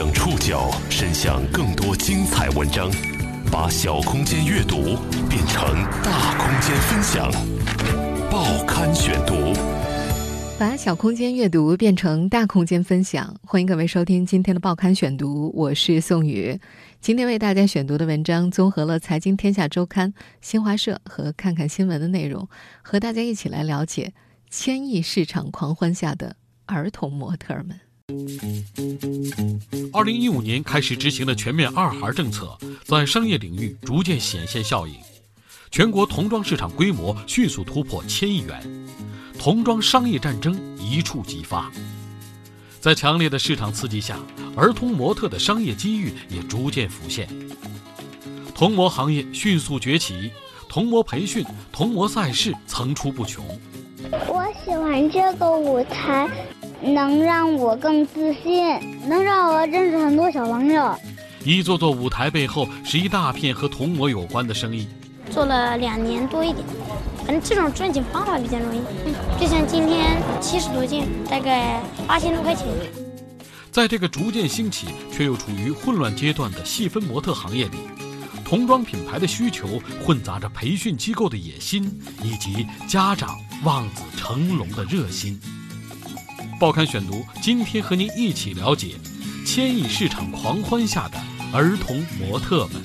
将触角伸向更多精彩文章，把小空间阅读变成大空间分享。报刊选读，把小空间阅读变成大空间分享。欢迎各位收听今天的报刊选读，我是宋宇。今天为大家选读的文章综合了《财经天下周刊》、新华社和看看新闻的内容，和大家一起来了解千亿市场狂欢下的儿童模特们。二零一五年开始执行的全面二孩政策，在商业领域逐渐显现效应，全国童装市场规模迅速突破千亿元，童装商业战争一触即发。在强烈的市场刺激下，儿童模特的商业机遇也逐渐浮现，童模行业迅速崛起，童模培训、童模赛事层出不穷。我喜欢这个舞台。能让我更自信，能让我认识很多小朋友。一座座舞台背后是一大片和童模有关的生意。做了两年多一点，反正这种赚钱方法比较容易。就像今天七十多件，大概八千多块钱。在这个逐渐兴起却又处于混乱阶段的细分模特行业里，童装品牌的需求混杂着培训机构的野心，以及家长望子成龙的热心。报刊选读，今天和您一起了解千亿市场狂欢下的儿童模特们。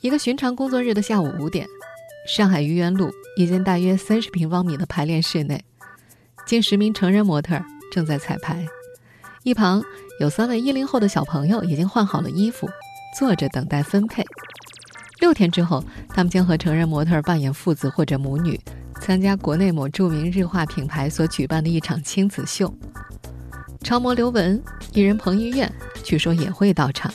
一个寻常工作日的下午五点，上海愚园路一间大约三十平方米的排练室内，近十名成人模特正在彩排，一旁有三位一零后的小朋友已经换好了衣服，坐着等待分配。六天之后，他们将和成人模特扮演父子或者母女，参加国内某著名日化品牌所举办的一场亲子秀。超模刘雯、艺人彭于晏据说也会到场。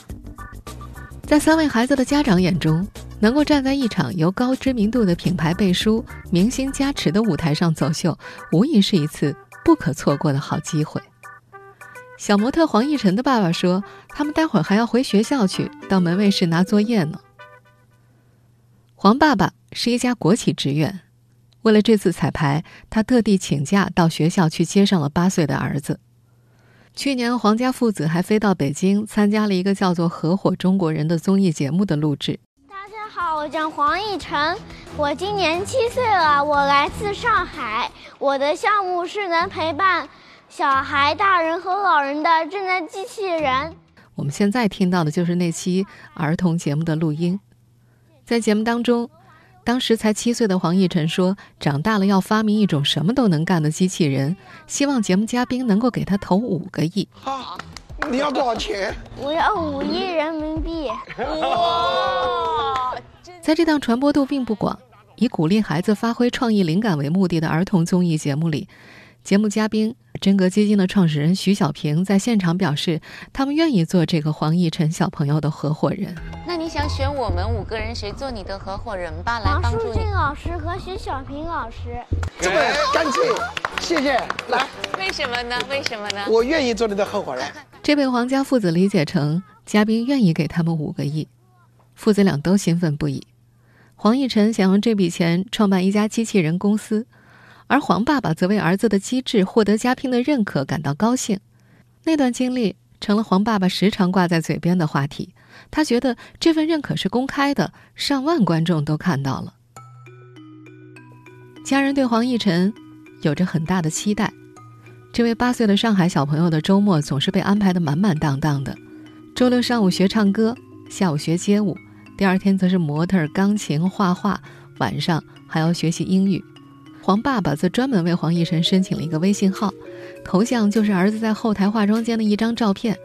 在三位孩子的家长眼中，能够站在一场由高知名度的品牌背书、明星加持的舞台上走秀，无疑是一次不可错过的好机会。小模特黄奕晨的爸爸说：“他们待会儿还要回学校去，到门卫室拿作业呢。”黄爸爸是一家国企职员，为了这次彩排，他特地请假到学校去接上了八岁的儿子。去年，黄家父子还飞到北京参加了一个叫做《合伙中国人》的综艺节目的录制。大家好，我叫黄奕晨，我今年七岁了，我来自上海。我的项目是能陪伴小孩、大人和老人的智能机器人。我们现在听到的就是那期儿童节目的录音。在节目当中，当时才七岁的黄奕晨说：“长大了要发明一种什么都能干的机器人，希望节目嘉宾能够给他投五个亿。”好，你要多少钱？我要五亿人民币。哇！在这档传播度并不广、以鼓励孩子发挥创意灵感为目的的儿童综艺节目里。节目嘉宾真格基金的创始人徐小平在现场表示，他们愿意做这个黄奕晨小朋友的合伙人。那你想选我们五个人谁做你的合伙人吧？来帮助你。王淑俊老师和徐小平老师。这么干脆，谢谢。来，为什么呢？为什么呢？我愿意做你的合伙人。这被黄家父子理解成嘉宾愿意给他们五个亿，父子俩都兴奋不已。黄奕晨想用这笔钱创办一家机器人公司。而黄爸爸则为儿子的机智获得嘉宾的认可感到高兴，那段经历成了黄爸爸时常挂在嘴边的话题。他觉得这份认可是公开的，上万观众都看到了。家人对黄奕晨有着很大的期待。这位八岁的上海小朋友的周末总是被安排的满满当当的：周六上午学唱歌，下午学街舞，第二天则是模特、钢琴、画画，晚上还要学习英语。黄爸爸则专门为黄奕晨申请了一个微信号，头像就是儿子在后台化妆间的一张照片，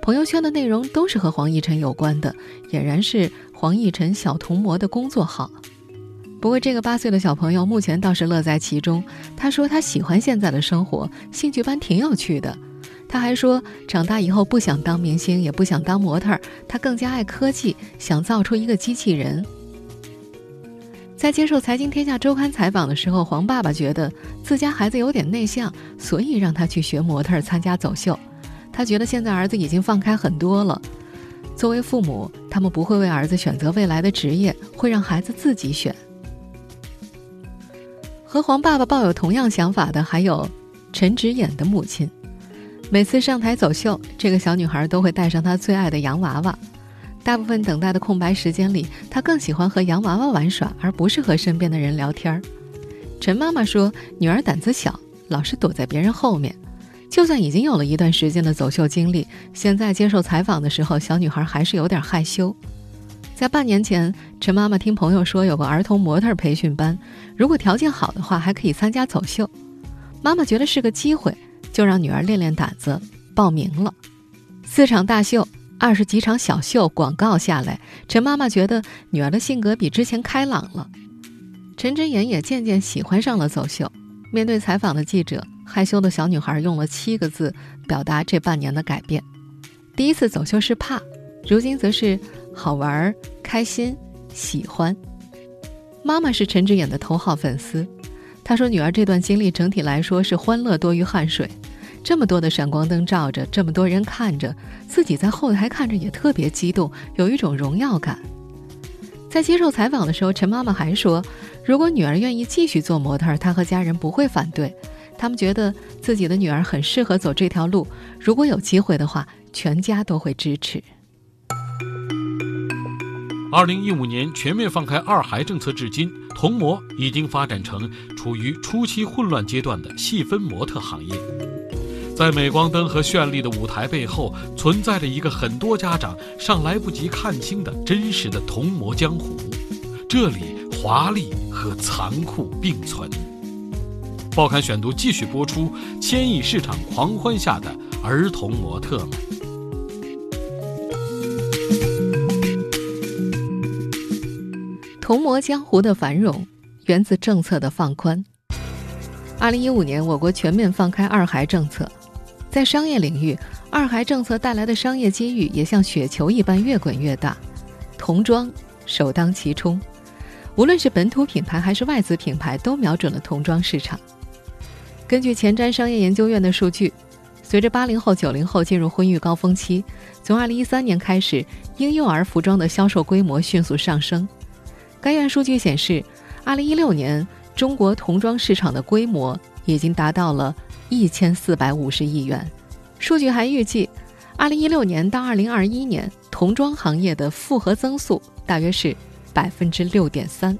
朋友圈的内容都是和黄奕晨有关的，俨然是黄奕晨小童模的工作号。不过，这个八岁的小朋友目前倒是乐在其中。他说他喜欢现在的生活，兴趣班挺有趣的。他还说，长大以后不想当明星，也不想当模特，他更加爱科技，想造出一个机器人。在接受《财经天下周刊》采访的时候，黄爸爸觉得自家孩子有点内向，所以让他去学模特、参加走秀。他觉得现在儿子已经放开很多了。作为父母，他们不会为儿子选择未来的职业，会让孩子自己选。和黄爸爸抱有同样想法的还有陈芷演的母亲。每次上台走秀，这个小女孩都会带上她最爱的洋娃娃。大部分等待的空白时间里，她更喜欢和洋娃娃玩耍，而不是和身边的人聊天儿。陈妈妈说：“女儿胆子小，老是躲在别人后面。就算已经有了一段时间的走秀经历，现在接受采访的时候，小女孩还是有点害羞。”在半年前，陈妈妈听朋友说有个儿童模特培训班，如果条件好的话，还可以参加走秀。妈妈觉得是个机会，就让女儿练练胆子，报名了。四场大秀，二十几场小秀，广告下来，陈妈妈觉得女儿的性格比之前开朗了。陈真言也渐渐喜欢上了走秀。面对采访的记者，害羞的小女孩用了七个字表达这半年的改变：第一次走秀是怕，如今则是。好玩、开心、喜欢。妈妈是陈志远的头号粉丝，她说：“女儿这段经历整体来说是欢乐多于汗水，这么多的闪光灯照着，这么多人看着，自己在后台看着也特别激动，有一种荣耀感。”在接受采访的时候，陈妈妈还说：“如果女儿愿意继续做模特，她和家人不会反对，他们觉得自己的女儿很适合走这条路，如果有机会的话，全家都会支持。”二零一五年全面放开二孩政策至今，童模已经发展成处于初期混乱阶段的细分模特行业。在镁光灯和绚丽的舞台背后，存在着一个很多家长尚来不及看清的真实的童模江湖。这里华丽和残酷并存。报刊选读继续播出：千亿市场狂欢下的儿童模特们。童模江湖的繁荣源自政策的放宽。二零一五年，我国全面放开二孩政策，在商业领域，二孩政策带来的商业机遇也像雪球一般越滚越大，童装首当其冲。无论是本土品牌还是外资品牌，都瞄准了童装市场。根据前瞻商业研究院的数据，随着八零后、九零后进入婚育高峰期，从二零一三年开始，婴幼儿服装的销售规模迅速上升。该院数据显示，2016年中国童装市场的规模已经达到了1450亿元。数据还预计，2016年到2021年，童装行业的复合增速大约是6.3%。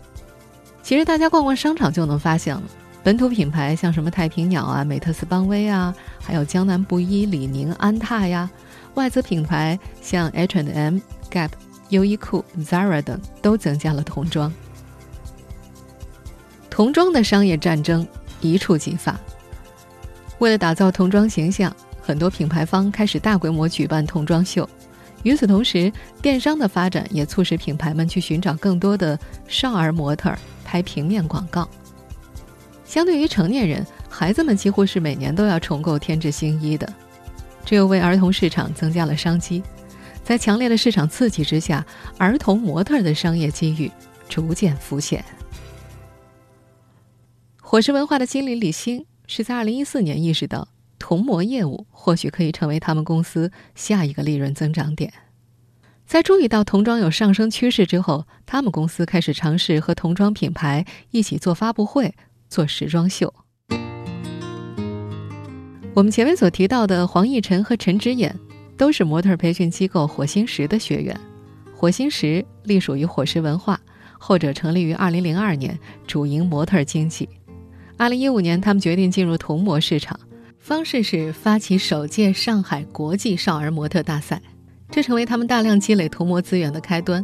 其实大家逛逛商场就能发现了，本土品牌像什么太平鸟啊、美特斯邦威啊，还有江南布衣、李宁、安踏呀；外资品牌像 H and M、Gap。优衣库、Zara 等都增加了童装。童装的商业战争一触即发。为了打造童装形象，很多品牌方开始大规模举办童装秀。与此同时，电商的发展也促使品牌们去寻找更多的少儿模特拍平面广告。相对于成年人，孩子们几乎是每年都要重购添置新衣的，这又为儿童市场增加了商机。在强烈的市场刺激之下，儿童模特的商业机遇逐渐浮现。火石文化的经理李欣是在2014年意识到，童模业务或许可以成为他们公司下一个利润增长点。在注意到童装有上升趋势之后，他们公司开始尝试和童装品牌一起做发布会、做时装秀。我们前面所提到的黄奕晨和陈芷演。都是模特培训机构火星石的学员，火星石隶属于火石文化，后者成立于2002年，主营模特经济。2015年，他们决定进入童模市场，方式是发起首届上海国际少儿模特大赛，这成为他们大量积累童模资源的开端。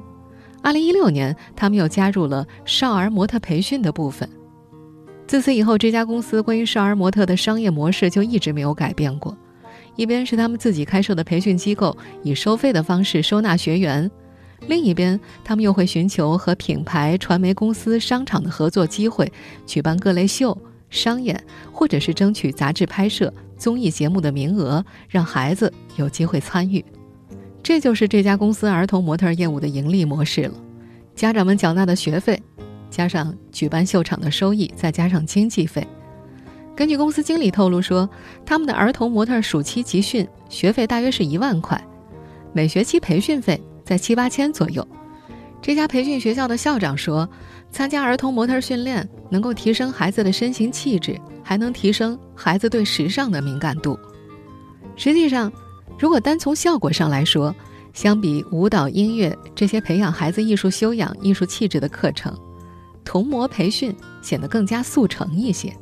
2016年，他们又加入了少儿模特培训的部分。自此以后，这家公司关于少儿模特的商业模式就一直没有改变过。一边是他们自己开设的培训机构，以收费的方式收纳学员；另一边，他们又会寻求和品牌、传媒公司、商场的合作机会，举办各类秀、商演，或者是争取杂志拍摄、综艺节目的名额，让孩子有机会参与。这就是这家公司儿童模特业务的盈利模式了。家长们缴纳的学费，加上举办秀场的收益，再加上经济费。根据公司经理透露说，他们的儿童模特暑期集训学费大约是一万块，每学期培训费在七八千左右。这家培训学校的校长说，参加儿童模特训练能够提升孩子的身形气质，还能提升孩子对时尚的敏感度。实际上，如果单从效果上来说，相比舞蹈、音乐这些培养孩子艺术修养、艺术气质的课程，童模培训显得更加速成一些。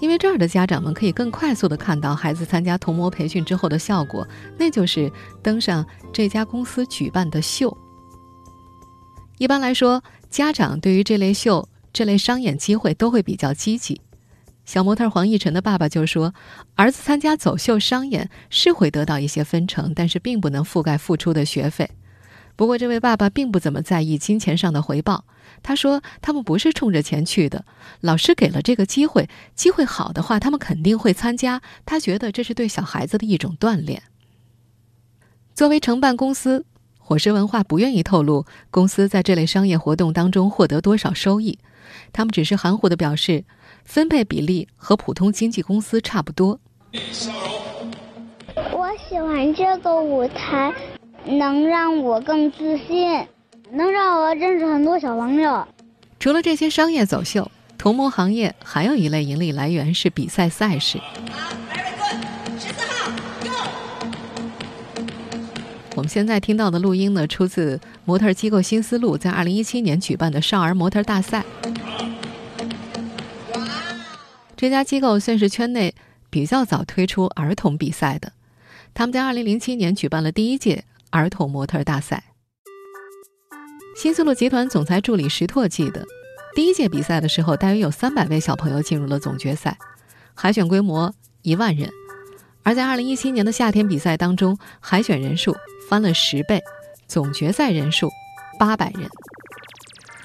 因为这儿的家长们可以更快速地看到孩子参加童模培训之后的效果，那就是登上这家公司举办的秀。一般来说，家长对于这类秀、这类商演机会都会比较积极。小模特黄奕晨的爸爸就说：“儿子参加走秀商演是会得到一些分成，但是并不能覆盖付出的学费。不过，这位爸爸并不怎么在意金钱上的回报。他说，他们不是冲着钱去的。老师给了这个机会，机会好的话，他们肯定会参加。他觉得这是对小孩子的一种锻炼。作为承办公司，火石文化不愿意透露公司在这类商业活动当中获得多少收益，他们只是含糊的表示。”分配比例和普通经纪公司差不多。我喜欢这个舞台，能让我更自信，能让我认识很多小朋友。除了这些商业走秀，童模行业还有一类盈利来源是比赛赛事。十四号我们现在听到的录音呢，出自模特机构新思路在二零一七年举办的少儿模特大赛。这家机构算是圈内比较早推出儿童比赛的，他们在2007年举办了第一届儿童模特大赛。新思路集团总裁助理石拓记得，第一届比赛的时候，大约有300位小朋友进入了总决赛，海选规模一万人；而在2017年的夏天比赛当中，海选人数翻了十倍，总决赛人数800人。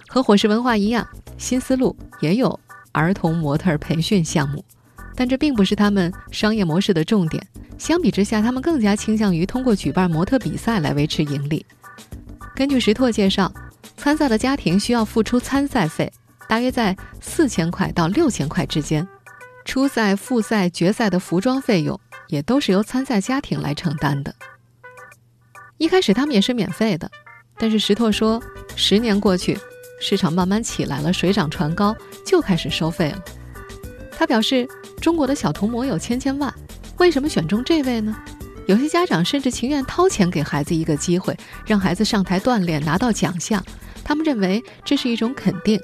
和火石文化一样，新思路也有。儿童模特培训项目，但这并不是他们商业模式的重点。相比之下，他们更加倾向于通过举办模特比赛来维持盈利。根据石拓介绍，参赛的家庭需要付出参赛费，大约在四千块到六千块之间。初赛、复赛、决赛的服装费用也都是由参赛家庭来承担的。一开始他们也是免费的，但是石拓说，十年过去。市场慢慢起来了，水涨船高，就开始收费了。他表示，中国的小童模有千千万，为什么选中这位呢？有些家长甚至情愿掏钱给孩子一个机会，让孩子上台锻炼，拿到奖项。他们认为这是一种肯定。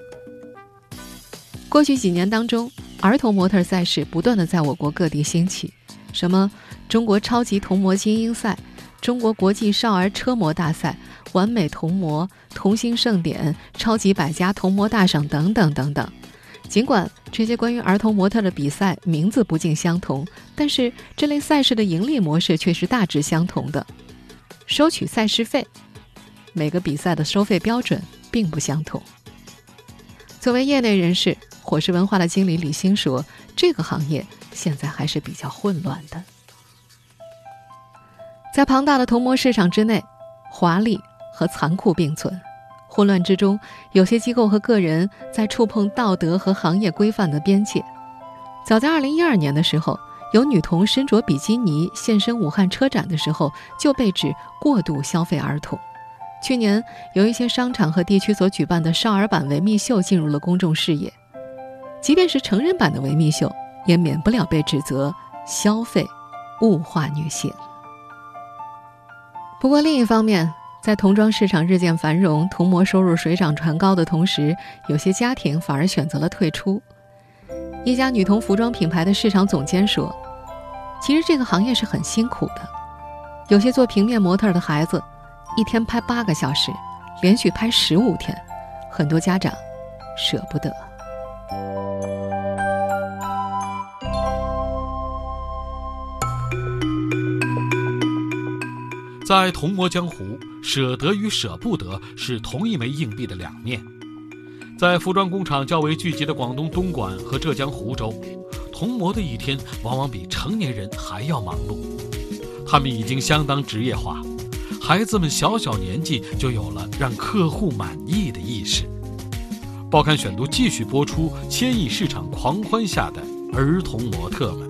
过去几年当中，儿童模特赛事不断的在我国各地兴起，什么中国超级童模精英赛、中国国际少儿车模大赛。完美童模、童星盛典、超级百家童模大赏等等等等。尽管这些关于儿童模特的比赛名字不尽相同，但是这类赛事的盈利模式却是大致相同的，收取赛事费。每个比赛的收费标准并不相同。作为业内人士，火石文化的经理李欣说：“这个行业现在还是比较混乱的，在庞大的童模市场之内，华丽。”和残酷并存，混乱之中，有些机构和个人在触碰道德和行业规范的边界。早在2012年的时候，有女童身着比基尼现身武汉车展的时候，就被指过度消费儿童。去年，有一些商场和地区所举办的少儿版维密秀进入了公众视野。即便是成人版的维密秀，也免不了被指责消费、物化女性。不过另一方面，在童装市场日渐繁荣、童模收入水涨船高的同时，有些家庭反而选择了退出。一家女童服装品牌的市场总监说：“其实这个行业是很辛苦的，有些做平面模特的孩子，一天拍八个小时，连续拍十五天，很多家长舍不得。”在童模江湖，舍得与舍不得是同一枚硬币的两面。在服装工厂较为聚集的广东东莞和浙江湖州，童模的一天往往比成年人还要忙碌。他们已经相当职业化，孩子们小小年纪就有了让客户满意的意识。报刊选读继续播出：千亿市场狂欢下的儿童模特们。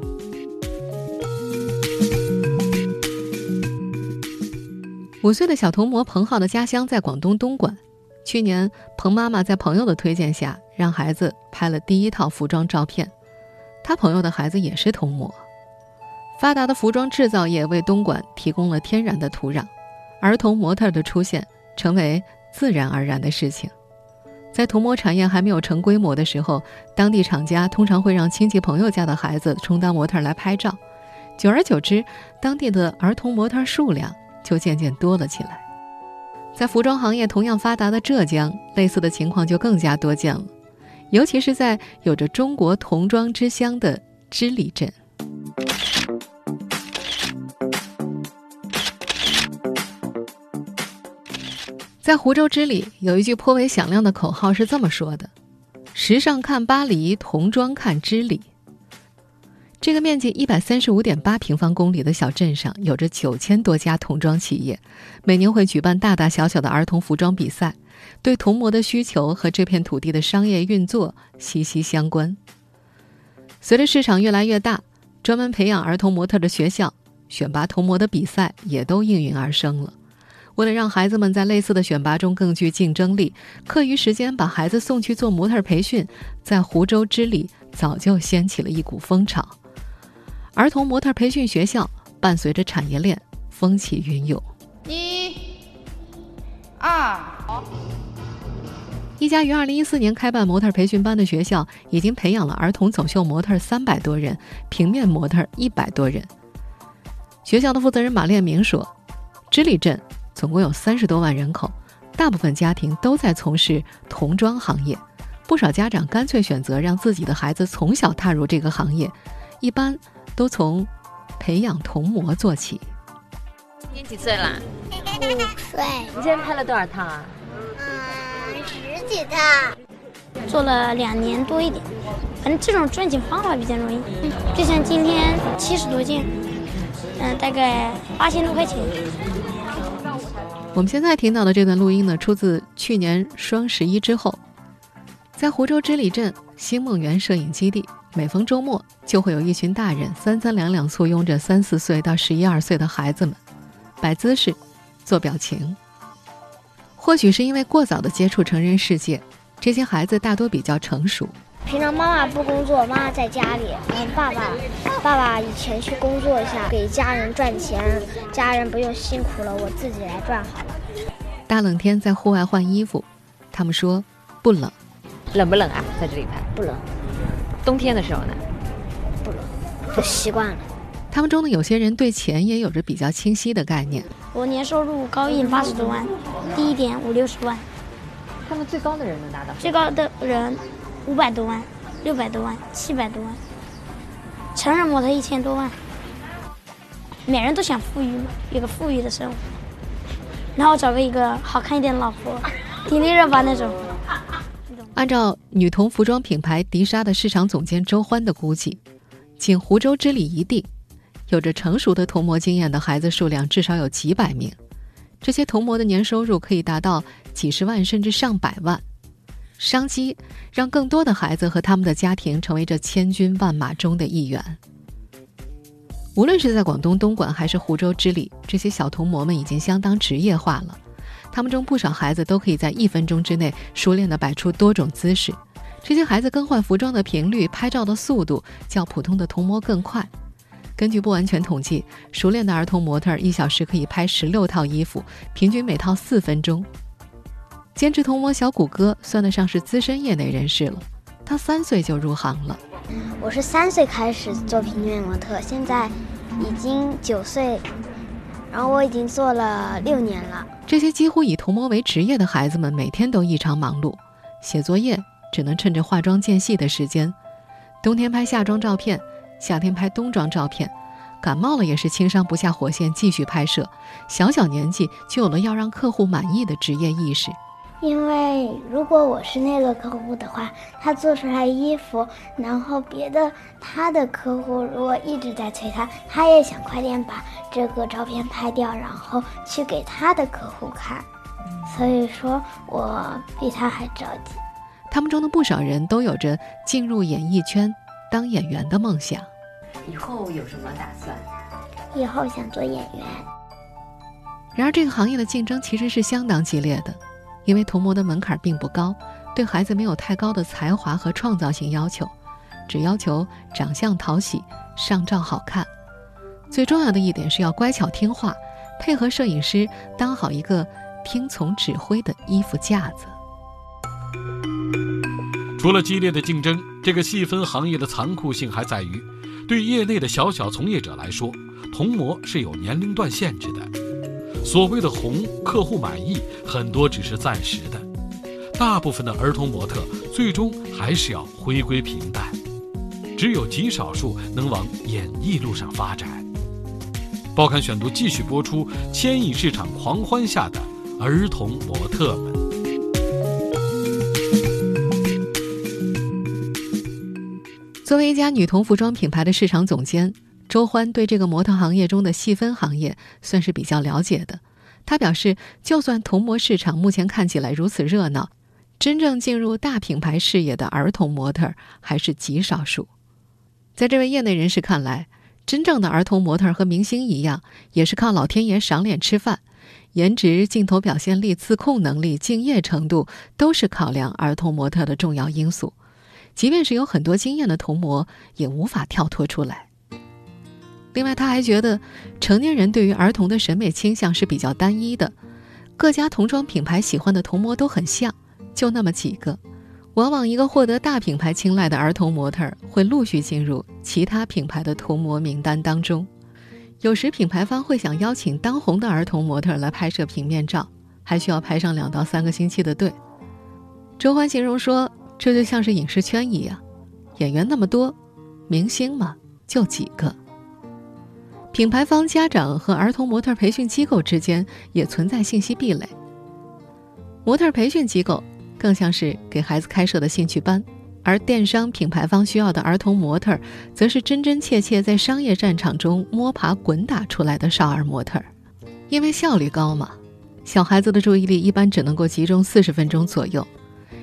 五岁的小童模彭浩的家乡在广东东莞，去年，彭妈妈在朋友的推荐下，让孩子拍了第一套服装照片。她朋友的孩子也是童模。发达的服装制造业为东莞提供了天然的土壤，儿童模特的出现成为自然而然的事情。在童模产业还没有成规模的时候，当地厂家通常会让亲戚朋友家的孩子充当模特来拍照。久而久之，当地的儿童模特数量就渐渐多了起来。在服装行业同样发达的浙江，类似的情况就更加多见了，尤其是在有着“中国童装之乡”的织里镇。在湖州织里，有一句颇为响亮的口号是这么说的：“时尚看巴黎，童装看织里。”这个面积一百三十五点八平方公里的小镇上，有着九千多家童装企业，每年会举办大大小小的儿童服装比赛，对童模的需求和这片土地的商业运作息息相关。随着市场越来越大，专门培养儿童模特的学校、选拔童模的比赛也都应运而生了。为了让孩子们在类似的选拔中更具竞争力，课余时间把孩子送去做模特培训，在湖州织里早就掀起了一股风潮。儿童模特培训学校伴随着产业链风起云涌。一、二，一家于二零一四年开办模特培训班的学校，已经培养了儿童走秀模特三百多人，平面模特一百多人。学校的负责人马炼明说：“织里镇总共有三十多万人口，大部分家庭都在从事童装行业，不少家长干脆选择让自己的孩子从小踏入这个行业，一般。”都从培养童模做起。今年几岁了？五岁。你今天拍了多少套啊？嗯，十几套。做了两年多一点，反正这种赚钱方法比较容易。就像今天七十多件，嗯，大概八千多块钱。我们现在听到的这段录音呢，出自去年双十一之后，在湖州织里镇星梦园摄影基地。每逢周末，就会有一群大人三三两两簇拥着三四岁到十一二岁的孩子们，摆姿势，做表情。或许是因为过早的接触成人世界，这些孩子大多比较成熟。平常妈妈不工作，妈妈在家里，然后爸爸，爸爸以前去工作一下，给家人赚钱，家人不用辛苦了，我自己来赚好了。大冷天在户外换衣服，他们说不冷，冷不冷啊？在这里拍不冷。冬天的时候呢，不冷，就习惯了。他们中的有些人对钱也有着比较清晰的概念。我年收入高一八十多万，低一点五六十万。他们最高的人能拿到？最高的人五百多万，六百多万，七百多万。成人模特一千多万。每人都想富裕嘛，有个富裕的生活，然后找个一个好看一点的老婆，迪丽热巴那种。按照女童服装品牌迪莎的市场总监周欢的估计，仅湖州织里一地，有着成熟的童模经验的孩子数量至少有几百名。这些童模的年收入可以达到几十万甚至上百万。商机让更多的孩子和他们的家庭成为这千军万马中的一员。无论是在广东东莞还是湖州织里，这些小童模们已经相当职业化了。他们中不少孩子都可以在一分钟之内熟练地摆出多种姿势，这些孩子更换服装的频率、拍照的速度较普通的童模更快。根据不完全统计，熟练的儿童模特一小时可以拍十六套衣服，平均每套四分钟。兼职童模小谷歌算得上是资深业内人士了，他三岁就入行了。我是三岁开始做平面模特，现在已经九岁。然后我已经做了六年了。这些几乎以涂模为职业的孩子们，每天都异常忙碌，写作业只能趁着化妆间隙的时间，冬天拍夏装照片，夏天拍冬装照片，感冒了也是轻伤不下火线继续拍摄。小小年纪就有了要让客户满意的职业意识。因为如果我是那个客户的话，他做出来衣服，然后别的他的客户如果一直在催他，他也想快点把这个照片拍掉，然后去给他的客户看。所以说我比他还着急。他们中的不少人都有着进入演艺圈当演员的梦想。以后有什么打算？以后想做演员。然而这个行业的竞争其实是相当激烈的。因为童模的门槛并不高，对孩子没有太高的才华和创造性要求，只要求长相讨喜、上照好看。最重要的一点是要乖巧听话，配合摄影师当好一个听从指挥的衣服架子。除了激烈的竞争，这个细分行业的残酷性还在于，对业内的小小从业者来说，童模是有年龄段限制的。所谓的红，客户满意，很多只是暂时的。大部分的儿童模特最终还是要回归平淡，只有极少数能往演艺路上发展。报刊选读继续播出：千亿市场狂欢下的儿童模特们。作为一家女童服装品牌的市场总监，周欢对这个模特行业中的细分行业算是比较了解的。他表示，就算童模市场目前看起来如此热闹，真正进入大品牌视野的儿童模特还是极少数。在这位业内人士看来，真正的儿童模特和明星一样，也是靠老天爷赏脸吃饭，颜值、镜头表现力、自控能力、敬业程度都是考量儿童模特的重要因素。即便是有很多经验的童模，也无法跳脱出来。另外，他还觉得，成年人对于儿童的审美倾向是比较单一的，各家童装品牌喜欢的童模都很像，就那么几个。往往一个获得大品牌青睐的儿童模特，会陆续进入其他品牌的童模名单当中。有时品牌方会想邀请当红的儿童模特来拍摄平面照，还需要排上两到三个星期的队。周欢形容说。这就像是影视圈一样，演员那么多，明星嘛就几个。品牌方、家长和儿童模特培训机构之间也存在信息壁垒。模特培训机构更像是给孩子开设的兴趣班，而电商品牌方需要的儿童模特，则是真真切切在商业战场中摸爬滚打出来的少儿模特。因为效率高嘛，小孩子的注意力一般只能够集中四十分钟左右。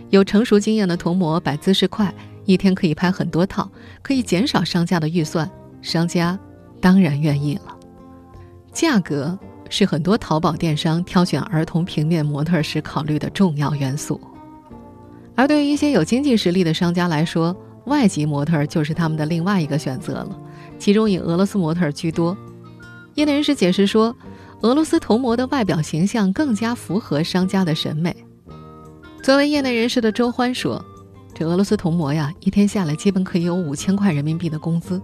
有成熟经验的童模摆姿势快，一天可以拍很多套，可以减少商家的预算，商家当然愿意了。价格是很多淘宝电商挑选儿童平面模特时考虑的重要元素，而对于一些有经济实力的商家来说，外籍模特就是他们的另外一个选择了，其中以俄罗斯模特居多。业内人士解释说，俄罗斯童模的外表形象更加符合商家的审美。作为业内人士的周欢说：“这俄罗斯童模呀，一天下来基本可以有五千块人民币的工资，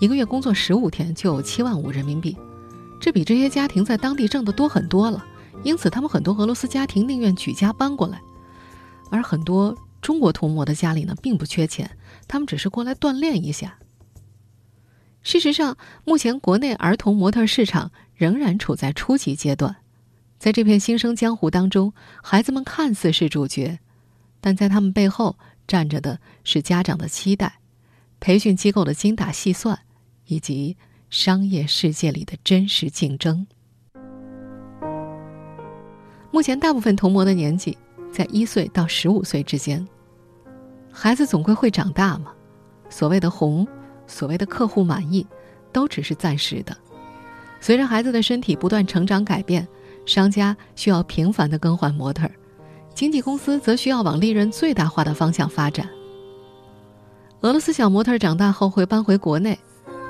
一个月工作十五天就有七万五人民币，这比这些家庭在当地挣的多很多了。因此，他们很多俄罗斯家庭宁愿举家搬过来，而很多中国童模的家里呢，并不缺钱，他们只是过来锻炼一下。事实上，目前国内儿童模特市场仍然处在初级阶段。”在这片新生江湖当中，孩子们看似是主角，但在他们背后站着的是家长的期待、培训机构的精打细算，以及商业世界里的真实竞争。目前，大部分童模的年纪在一岁到十五岁之间。孩子总归会长大嘛，所谓的红，所谓的客户满意，都只是暂时的。随着孩子的身体不断成长改变。商家需要频繁的更换模特，经纪公司则需要往利润最大化的方向发展。俄罗斯小模特长大后会搬回国内，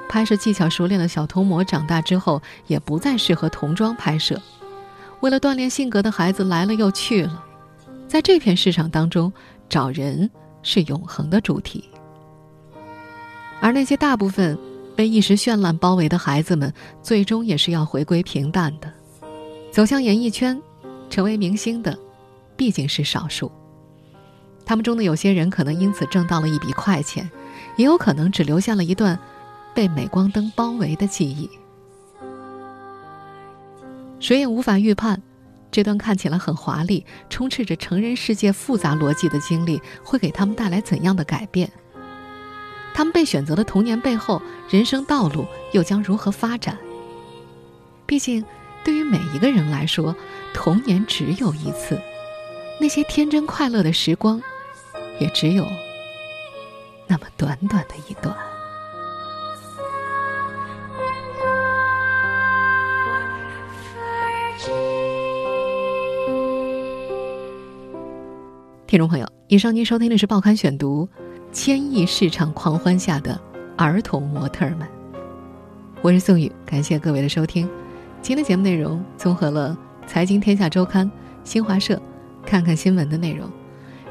拍摄技巧熟练的小童模长大之后也不再适合童装拍摄。为了锻炼性格的孩子来了又去了，在这片市场当中，找人是永恒的主题。而那些大部分被一时绚烂包围的孩子们，最终也是要回归平淡的。走向演艺圈，成为明星的，毕竟是少数。他们中的有些人可能因此挣到了一笔快钱，也有可能只留下了一段被镁光灯包围的记忆。谁也无法预判，这段看起来很华丽、充斥着成人世界复杂逻辑的经历会给他们带来怎样的改变。他们被选择的童年背后，人生道路又将如何发展？毕竟。对于每一个人来说，童年只有一次，那些天真快乐的时光，也只有那么短短的一段。听众朋友，以上您收听的是《报刊选读》，千亿市场狂欢下的儿童模特们。我是宋宇，感谢各位的收听。今天的节目内容综合了《财经天下周刊》、新华社、看看新闻的内容。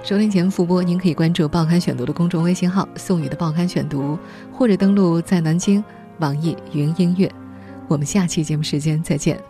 收听节目复播，您可以关注《报刊选读》的公众微信号“宋宇的报刊选读”，或者登录在南京网易云音乐。我们下期节目时间再见。